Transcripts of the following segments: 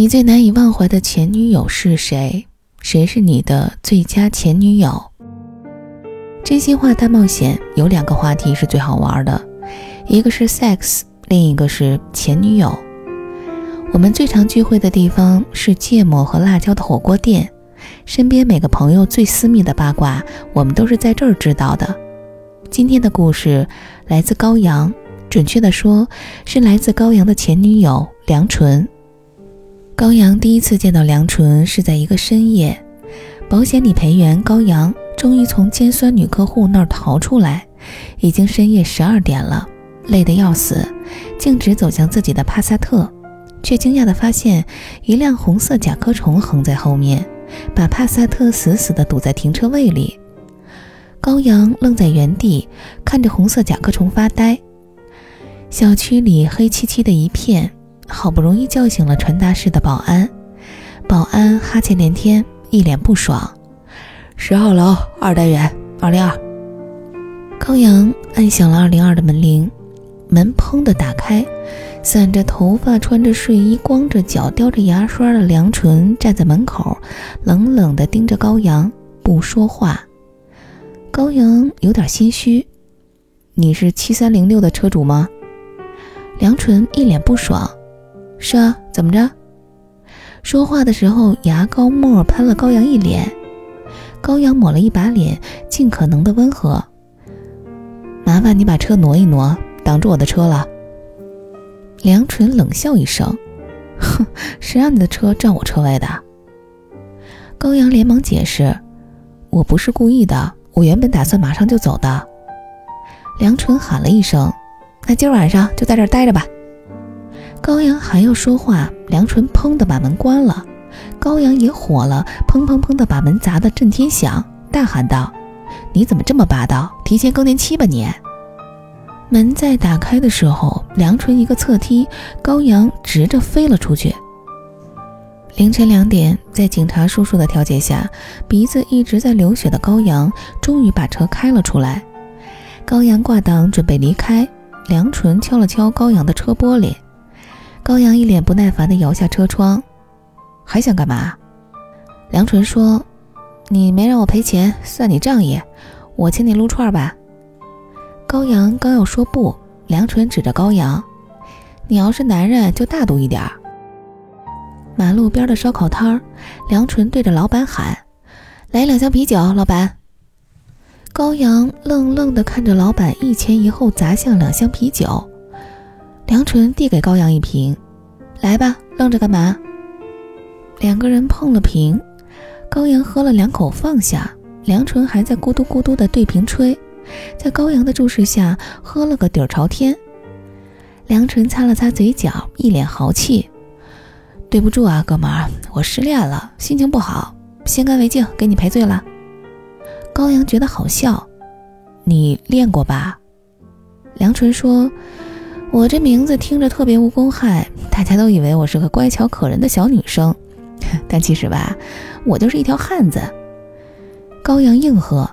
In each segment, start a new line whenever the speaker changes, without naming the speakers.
你最难以忘怀的前女友是谁？谁是你的最佳前女友？真心话大冒险有两个话题是最好玩的，一个是 sex，另一个是前女友。我们最常聚会的地方是芥末和辣椒的火锅店，身边每个朋友最私密的八卦，我们都是在这儿知道的。今天的故事来自高阳，准确的说，是来自高阳的前女友梁纯。高阳第一次见到梁纯是在一个深夜，保险理赔员高阳终于从尖酸女客户那儿逃出来，已经深夜十二点了，累得要死，径直走向自己的帕萨特，却惊讶地发现一辆红色甲壳虫横在后面，把帕萨特死死地堵在停车位里。高阳愣在原地，看着红色甲壳虫发呆。小区里黑漆漆的一片。好不容易叫醒了传达室的保安，保安哈欠连天，一脸不爽。十号楼二单元二零二。高阳按响了二零二的门铃，门砰的打开，散着头发、穿着睡衣、光着脚、叼着牙刷的梁纯站在门口，冷冷地盯着高阳，不说话。高阳有点心虚：“你是七三零六的车主吗？”梁纯一脸不爽。是啊，怎么着？说话的时候，牙膏沫喷了高阳一脸。高阳抹了一把脸，尽可能的温和。麻烦你把车挪一挪，挡住我的车了。梁纯冷笑一声：“哼，谁让你的车占我车位的？”高阳连忙解释：“我不是故意的，我原本打算马上就走的。”梁纯喊了一声：“那今晚上就在这待着吧。”高阳还要说话，梁纯砰的把门关了。高阳也火了，砰砰砰的把门砸得震天响，大喊道：“你怎么这么霸道？提前更年期吧你！”门在打开的时候，梁纯一个侧踢，高阳直着飞了出去。凌晨两点，在警察叔叔的调解下，鼻子一直在流血的高阳终于把车开了出来。高阳挂档准备离开，梁纯敲了敲高阳的车玻璃。高阳一脸不耐烦地摇下车窗，还想干嘛？梁纯说：“你没让我赔钱，算你仗义，我请你撸串吧。”高阳刚要说不，梁纯指着高阳：“你要是男人就大度一点。”马路边的烧烤摊儿，梁纯对着老板喊：“来两箱啤酒，老板。”高阳愣愣地看着老板一前一后砸向两箱啤酒。梁纯递给高阳一瓶，来吧，愣着干嘛？两个人碰了瓶，高阳喝了两口，放下。梁纯还在咕嘟咕嘟的对瓶吹，在高阳的注视下，喝了个底儿朝天。梁纯擦了擦嘴角，一脸豪气：“对不住啊，哥们儿，我失恋了，心情不好，先干为敬，给你赔罪了。”高阳觉得好笑：“你练过吧？”梁纯说。我这名字听着特别无公害，大家都以为我是个乖巧可人的小女生，但其实吧，我就是一条汉子。高阳应和：“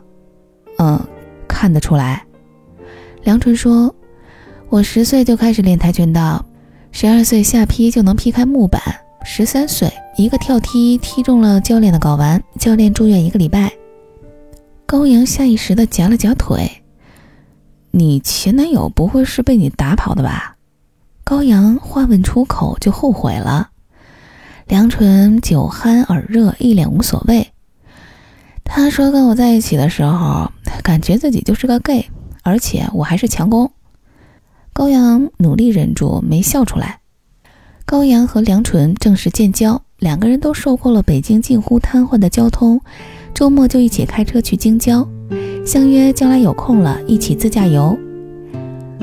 嗯，看得出来。”梁纯说：“我十岁就开始练跆拳道，十二岁下劈就能劈开木板，十三岁一个跳踢踢中了教练的睾丸，教练住院一个礼拜。”高阳下意识地夹了夹腿。你前男友不会是被你打跑的吧？高阳话问出口就后悔了。梁纯酒酣耳热，一脸无所谓。他说跟我在一起的时候，感觉自己就是个 gay，而且我还是强攻。高阳努力忍住没笑出来。高阳和梁纯正式建交，两个人都受够了北京近乎瘫痪的交通，周末就一起开车去京郊。相约将来有空了，一起自驾游。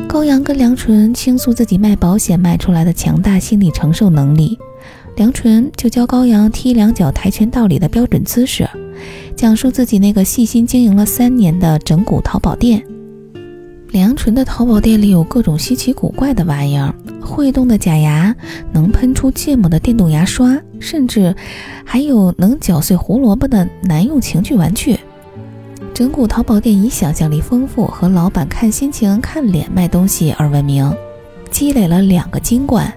高阳跟梁纯倾诉自己卖保险卖出来的强大心理承受能力，梁纯就教高阳踢两脚跆拳道里的标准姿势，讲述自己那个细心经营了三年的整蛊淘宝店。梁纯的淘宝店里有各种稀奇古怪的玩意儿，会动的假牙，能喷出芥末的电动牙刷，甚至还有能搅碎胡萝卜的男用情趣玩具。整蛊淘宝店以想象力丰富和老板看心情、看脸卖东西而闻名，积累了两个金冠。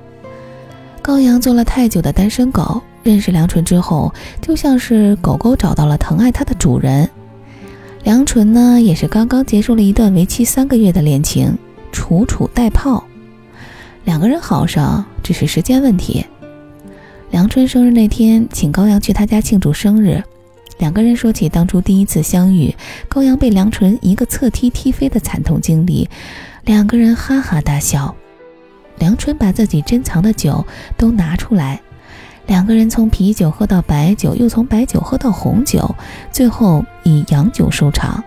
高阳做了太久的单身狗，认识梁纯之后，就像是狗狗找到了疼爱它的主人。梁纯呢，也是刚刚结束了一段为期三个月的恋情，楚楚带炮。两个人好上只是时间问题。梁春生日那天，请高阳去他家庆祝生日。两个人说起当初第一次相遇，高阳被梁纯一个侧踢踢飞的惨痛经历，两个人哈哈大笑。梁纯把自己珍藏的酒都拿出来，两个人从啤酒喝到白酒，又从白酒喝到红酒，最后以洋酒收场，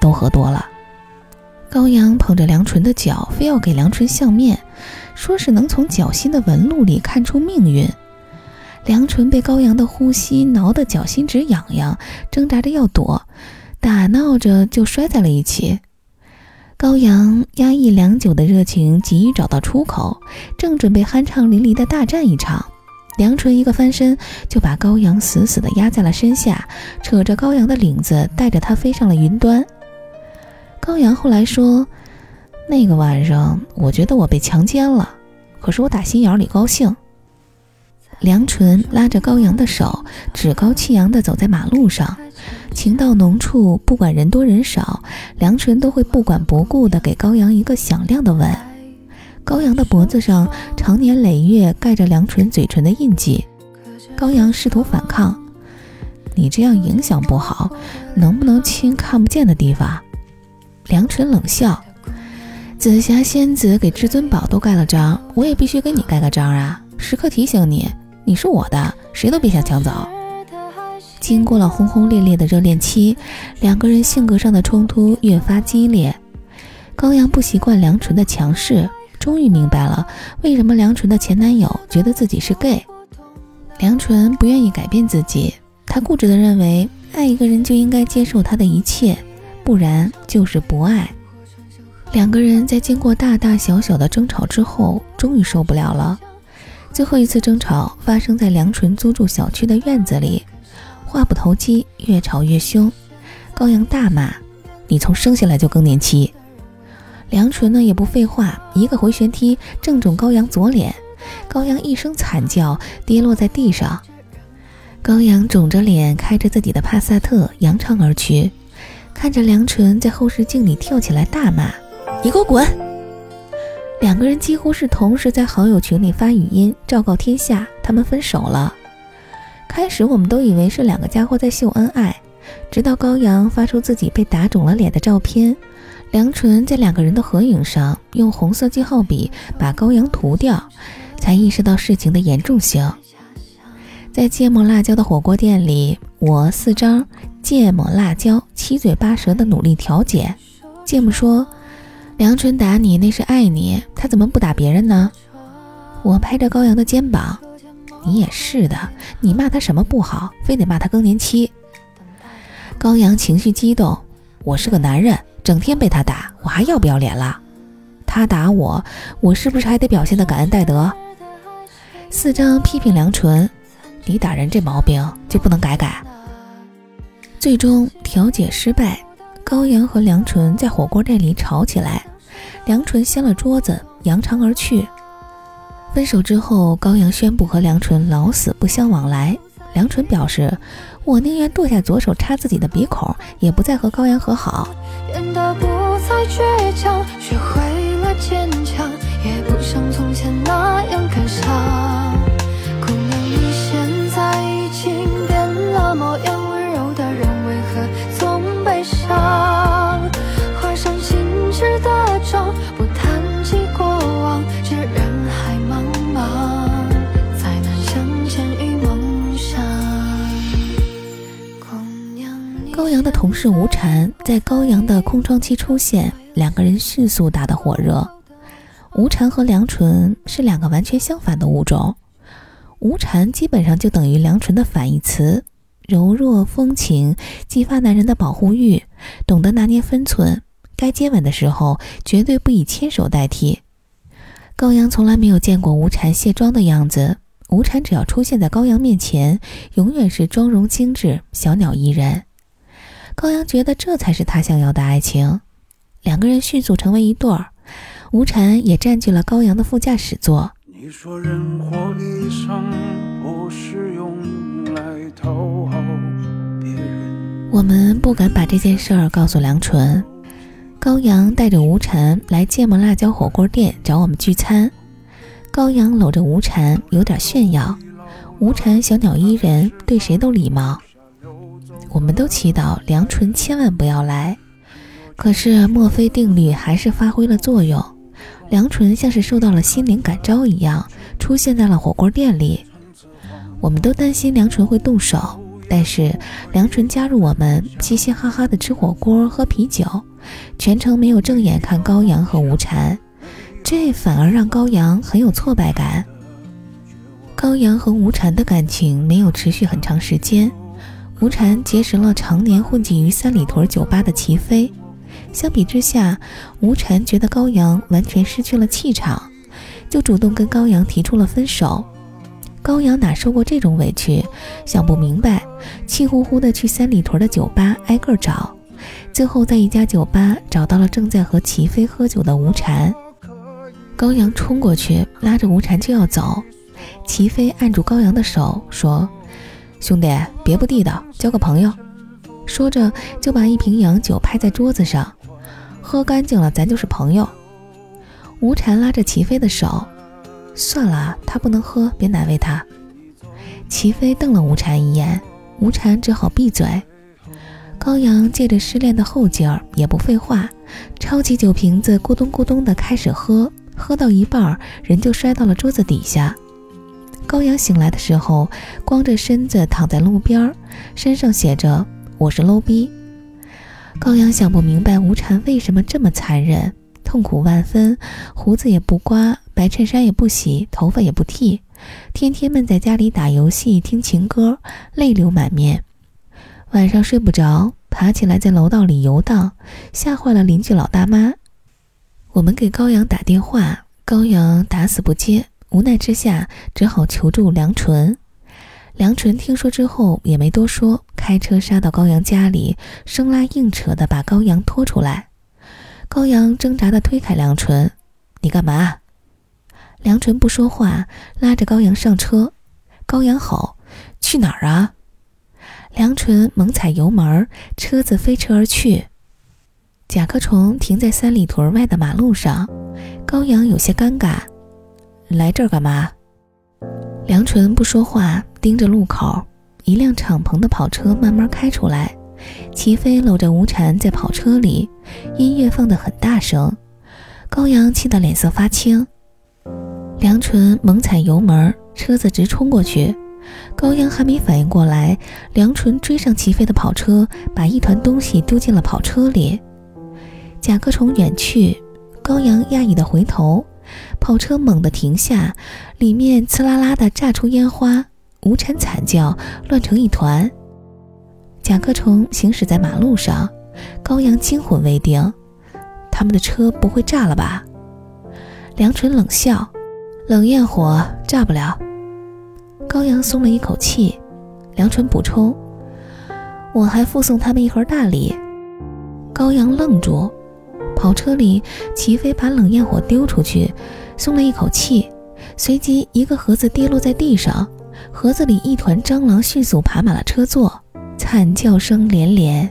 都喝多了。高阳捧着梁纯的脚，非要给梁纯相面，说是能从脚心的纹路里看出命运。梁纯被高阳的呼吸挠得脚心直痒痒，挣扎着要躲，打闹着就摔在了一起。高阳压抑良久的热情，急于找到出口，正准备酣畅淋漓的大战一场，梁纯一个翻身就把高阳死死地压在了身下，扯着高阳的领子，带着他飞上了云端。高阳后来说：“那个晚上，我觉得我被强奸了，可是我打心眼里高兴。”梁纯拉着高阳的手，趾高气扬地走在马路上，情到浓处，不管人多人少，梁纯都会不管不顾地给高阳一个响亮的吻。高阳的脖子上长年累月盖着梁纯嘴唇的印记。高阳试图反抗：“你这样影响不好，能不能亲看不见的地方？”梁纯冷笑：“紫霞仙子给至尊宝都盖了章，我也必须给你盖个章啊！时刻提醒你。”你是我的，谁都别想抢走。经过了轰轰烈烈的热恋期，两个人性格上的冲突越发激烈。高阳不习惯梁纯的强势，终于明白了为什么梁纯的前男友觉得自己是 gay。梁纯不愿意改变自己，他固执地认为爱一个人就应该接受他的一切，不然就是不爱。两个人在经过大大小小的争吵之后，终于受不了了。最后一次争吵发生在梁纯租住小区的院子里，话不投机，越吵越凶。高阳大骂：“你从生下来就更年期！”梁纯呢也不废话，一个回旋踢正中高阳左脸，高阳一声惨叫，跌落在地上。高阳肿着脸，开着自己的帕萨特扬长而去，看着梁纯在后视镜里跳起来大骂：“你给我滚！”两个人几乎是同时在好友群里发语音昭告天下，他们分手了。开始我们都以为是两个家伙在秀恩爱，直到高阳发出自己被打肿了脸的照片，梁纯在两个人的合影上用红色记号笔把高阳涂掉，才意识到事情的严重性。在芥末辣椒的火锅店里，我四张芥末辣椒七嘴八舌的努力调解。芥末说。梁纯打你那是爱你，他怎么不打别人呢？我拍着高阳的肩膀，你也是的，你骂他什么不好，非得骂他更年期。高阳情绪激动，我是个男人，整天被他打，我还要不要脸了？他打我，我是不是还得表现的感恩戴德？四张批评梁纯，你打人这毛病就不能改改？最终调解失败。高阳和梁纯在火锅店里吵起来，梁纯掀了桌子，扬长而去。分手之后，高阳宣布和梁纯老死不相往来。梁纯表示：“我宁愿剁下左手插自己的鼻孔，也不再和高阳和好。”变得
不再倔强，学会了坚强，也不像从前那样感伤。姑娘，你现在已经变了模样，温柔
的人为何总悲伤的同事吴婵在高阳的空窗期出现，两个人迅速打得火热。吴婵和梁纯是两个完全相反的物种，吴婵基本上就等于梁纯的反义词，柔弱风情，激发男人的保护欲，懂得拿捏分寸，该接吻的时候绝对不以牵手代替。高阳从来没有见过吴婵卸妆的样子，吴婵只要出现在高阳面前，永远是妆容精致，小鸟依人。高阳觉得这才是他想要的爱情，两个人迅速成为一对儿。吴婵也占据了高阳的副驾驶座。你说人活一生不是用来讨好别人。我们不敢把这件事儿告诉梁纯。高阳带着吴婵来芥末辣椒火锅店找我们聚餐。高阳搂着吴婵，有点炫耀。吴婵小鸟依人，对谁都礼貌。我们都祈祷梁纯千万不要来。可是墨菲定律还是发挥了作用。梁纯像是受到了心灵感召一样，出现在了火锅店里。我们都担心梁纯会动手，但是梁纯加入我们，嘻嘻哈哈的吃火锅、喝啤酒，全程没有正眼看高阳和吴婵，这反而让高阳很有挫败感。高阳和吴婵的感情没有持续很长时间，吴禅结识了常年混迹于三里屯酒吧的齐飞。相比之下，吴禅觉得高阳完全失去了气场，就主动跟高阳提出了分手。高阳哪受过这种委屈，想不明白，气呼呼的去三里屯的酒吧挨个找，最后在一家酒吧找到了正在和齐飞喝酒的吴禅。高阳冲过去拉着吴禅就要走，齐飞按住高阳的手说：“兄弟，别不地道，交个朋友。”说着就把一瓶洋酒拍在桌子上。喝干净了，咱就是朋友。吴禅拉着齐飞的手，算了，他不能喝，别难为他。齐飞瞪了吴禅一眼，吴禅只好闭嘴。高阳借着失恋的后劲儿，也不废话，抄起酒瓶子，咕咚咕咚的开始喝。喝到一半，人就摔到了桌子底下。高阳醒来的时候，光着身子躺在路边，身上写着“我是 low 逼”。高阳想不明白吴禅为什么这么残忍，痛苦万分，胡子也不刮，白衬衫也不洗，头发也不剃，天天闷在家里打游戏、听情歌，泪流满面。晚上睡不着，爬起来在楼道里游荡，吓坏了邻居老大妈。我们给高阳打电话，高阳打死不接，无奈之下只好求助梁纯。梁纯听说之后也没多说，开车杀到高阳家里，生拉硬扯的把高阳拖出来。高阳挣扎的推开梁纯：“你干嘛？”梁纯不说话，拉着高阳上车。高阳吼：“去哪儿啊？”梁纯猛踩油门，车子飞驰而去。甲壳虫停在三里屯外的马路上，高阳有些尴尬：“来这儿干嘛？”梁纯不说话，盯着路口。一辆敞篷的跑车慢慢开出来，齐飞搂着吴婵在跑车里，音乐放得很大声。高阳气得脸色发青。梁纯猛踩油门，车子直冲过去。高阳还没反应过来，梁纯追上齐飞的跑车，把一团东西丢进了跑车里。甲壳虫远去，高阳讶异的回头。跑车猛地停下，里面呲啦啦地炸出烟花，无产惨叫，乱成一团。甲壳虫行驶在马路上，高阳惊魂未定，他们的车不会炸了吧？梁纯冷笑：“冷焰火炸不了。”高阳松了一口气。梁纯补充：“我还附送他们一盒大礼。”高阳愣住。跑车里，齐飞把冷焰火丢出去，松了一口气。随即，一个盒子跌落在地上，盒子里一团蟑螂迅速爬满了车座，惨叫声连连。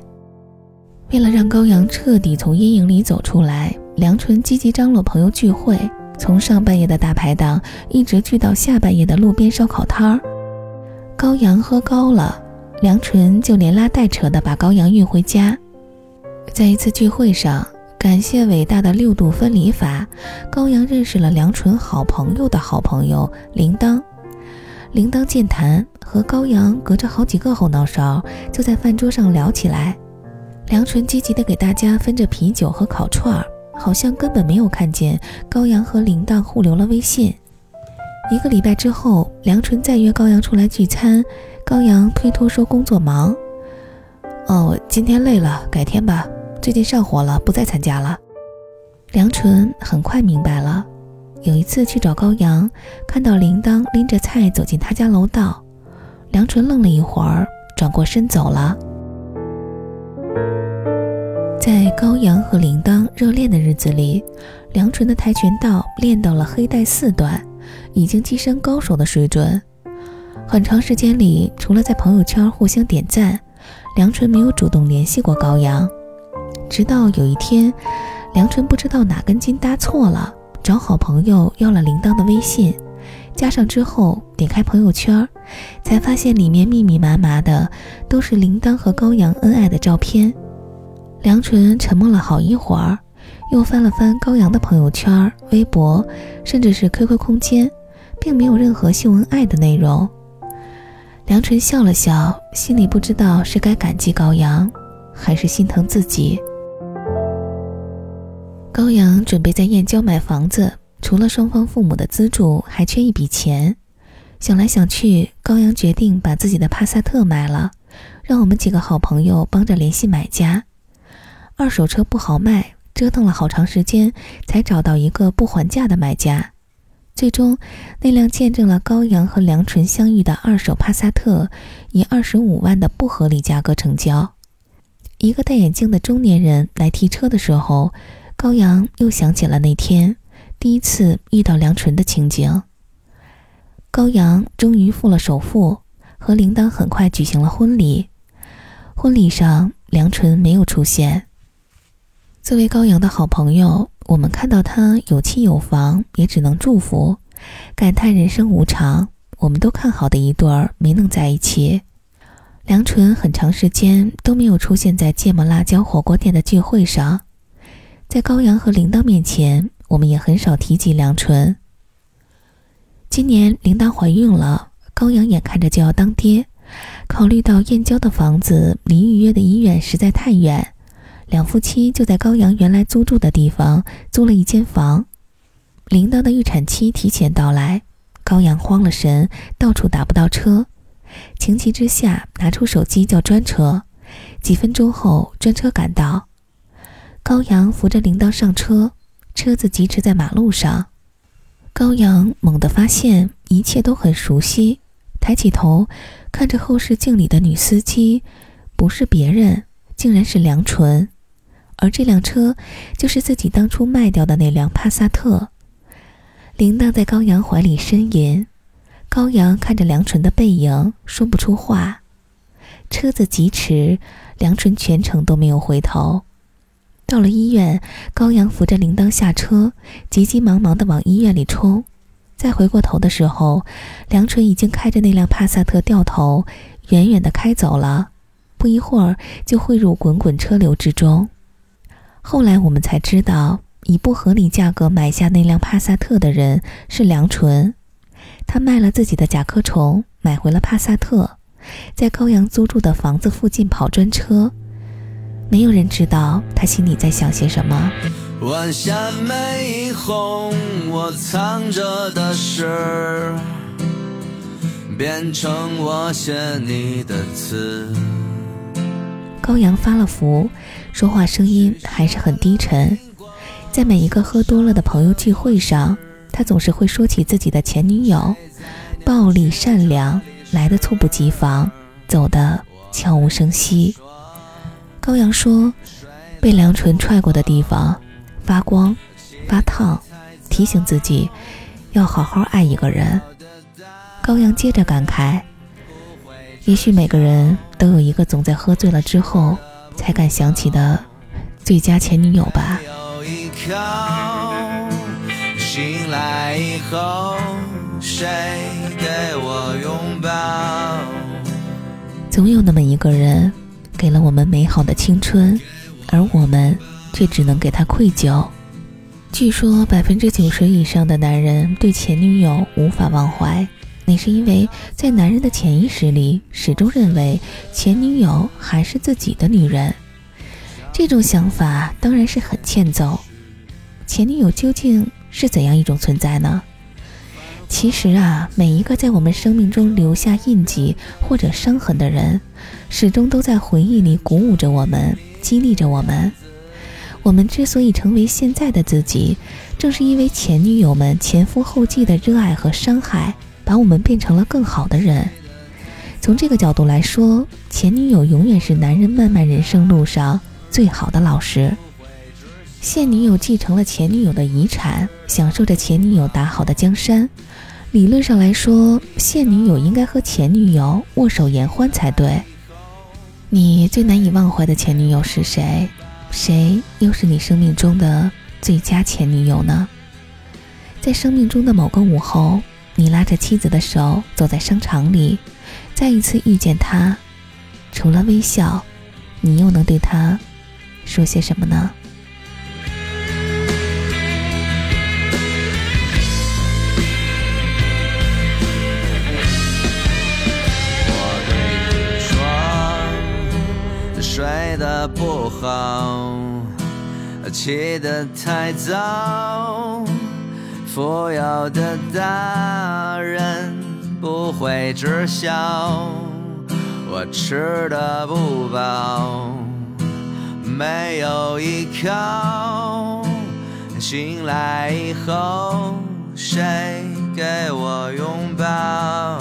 为了让高阳彻底从阴影里走出来，梁纯积极张罗朋友聚会，从上半夜的大排档一直聚到下半夜的路边烧烤摊儿。高阳喝高了，梁纯就连拉带扯的把高阳运回家。在一次聚会上。感谢伟大的六度分离法，高阳认识了梁纯好朋友的好朋友铃铛。铃铛健谈，和高阳隔着好几个后脑勺，就在饭桌上聊起来。梁纯积极的给大家分着啤酒和烤串儿，好像根本没有看见高阳和铃铛互留了微信。一个礼拜之后，梁纯再约高阳出来聚餐，高阳推脱说工作忙。哦，今天累了，改天吧。最近上火了，不再参加了。梁纯很快明白了。有一次去找高阳，看到铃铛拎着菜走进他家楼道，梁纯愣了一会儿，转过身走了。在高阳和铃铛热恋的日子里，梁纯的跆拳道练到了黑带四段，已经跻身高手的水准。很长时间里，除了在朋友圈互相点赞，梁纯没有主动联系过高阳。直到有一天，梁纯不知道哪根筋搭错了，找好朋友要了铃铛的微信，加上之后点开朋友圈，才发现里面密密麻麻的都是铃铛和高阳恩爱的照片。梁纯沉默了好一会儿，又翻了翻高阳的朋友圈、微博，甚至是 QQ 空间，并没有任何秀恩爱的内容。梁纯笑了笑，心里不知道是该感激高阳，还是心疼自己。高阳准备在燕郊买房子，除了双方父母的资助，还缺一笔钱。想来想去，高阳决定把自己的帕萨特卖了，让我们几个好朋友帮着联系买家。二手车不好卖，折腾了好长时间，才找到一个不还价的买家。最终，那辆见证了高阳和梁纯相遇的二手帕萨特，以二十五万的不合理价格成交。一个戴眼镜的中年人来提车的时候，高阳又想起了那天第一次遇到梁纯的情景。高阳终于付了首付，和铃铛很快举行了婚礼。婚礼上，梁纯没有出现。作为高阳的好朋友。我们看到他有妻有房，也只能祝福，感叹人生无常。我们都看好的一对儿没能在一起。梁纯很长时间都没有出现在芥末辣椒火锅店的聚会上，在高阳和铃铛面前，我们也很少提及梁纯。今年铃铛怀孕了，高阳眼看着就要当爹，考虑到燕郊的房子离预约的医院实在太远。两夫妻就在高阳原来租住的地方租了一间房。铃铛的预产期提前到来，高阳慌了神，到处打不到车。情急之下，拿出手机叫专车。几分钟后，专车赶到。高阳扶着铃铛上车，车子疾驰在马路上。高阳猛地发现一切都很熟悉，抬起头看着后视镜里的女司机，不是别人，竟然是梁纯。而这辆车，就是自己当初卖掉的那辆帕萨特。铃铛在高阳怀里呻吟，高阳看着梁纯的背影，说不出话。车子疾驰，梁纯全程都没有回头。到了医院，高阳扶着铃铛下车，急急忙忙地往医院里冲。再回过头的时候，梁纯已经开着那辆帕萨特掉头，远远地开走了。不一会儿，就汇入滚滚车流之中。后来我们才知道，以不合理价格买下那辆帕萨特的人是梁纯。他卖了自己的甲壳虫，买回了帕萨特，在高阳租住的房子附近跑专车。没有人知道他心里在想些什么。晚霞没红，我藏着的诗，变成我写你的词。高阳发了福。说话声音还是很低沉，在每一个喝多了的朋友聚会上，他总是会说起自己的前女友，暴力善良，来的猝不及防，走的悄无声息。高阳说，被梁纯踹过的地方发光发烫，提醒自己要好好爱一个人。高阳接着感慨，也许每个人都有一个总在喝醉了之后。才敢想起的最佳前女友吧。总有那么一个人，给了我们美好的青春，而我们却只能给他愧疚。据说百分之九十以上的男人对前女友无法忘怀，那是因为在男人的潜意识里，始终认为前女友还是自己的女人。这种想法当然是很欠揍。前女友究竟是怎样一种存在呢？其实啊，每一个在我们生命中留下印记或者伤痕的人，始终都在回忆里鼓舞着我们，激励着我们。我们之所以成为现在的自己，正是因为前女友们前赴后继的热爱和伤害，把我们变成了更好的人。从这个角度来说，前女友永远是男人漫漫人生路上。最好的老师，现女友继承了前女友的遗产，享受着前女友打好的江山。理论上来说，现女友应该和前女友握手言欢才对。你最难以忘怀的前女友是谁？谁又是你生命中的最佳前女友呢？在生命中的某个午后，你拉着妻子的手走在商场里，再一次遇见她，除了微笑，你又能对她说些什么呢？
不好，起得太早，富有的大人不会知晓，我吃得不饱，没有依靠，醒来以后谁给我拥抱？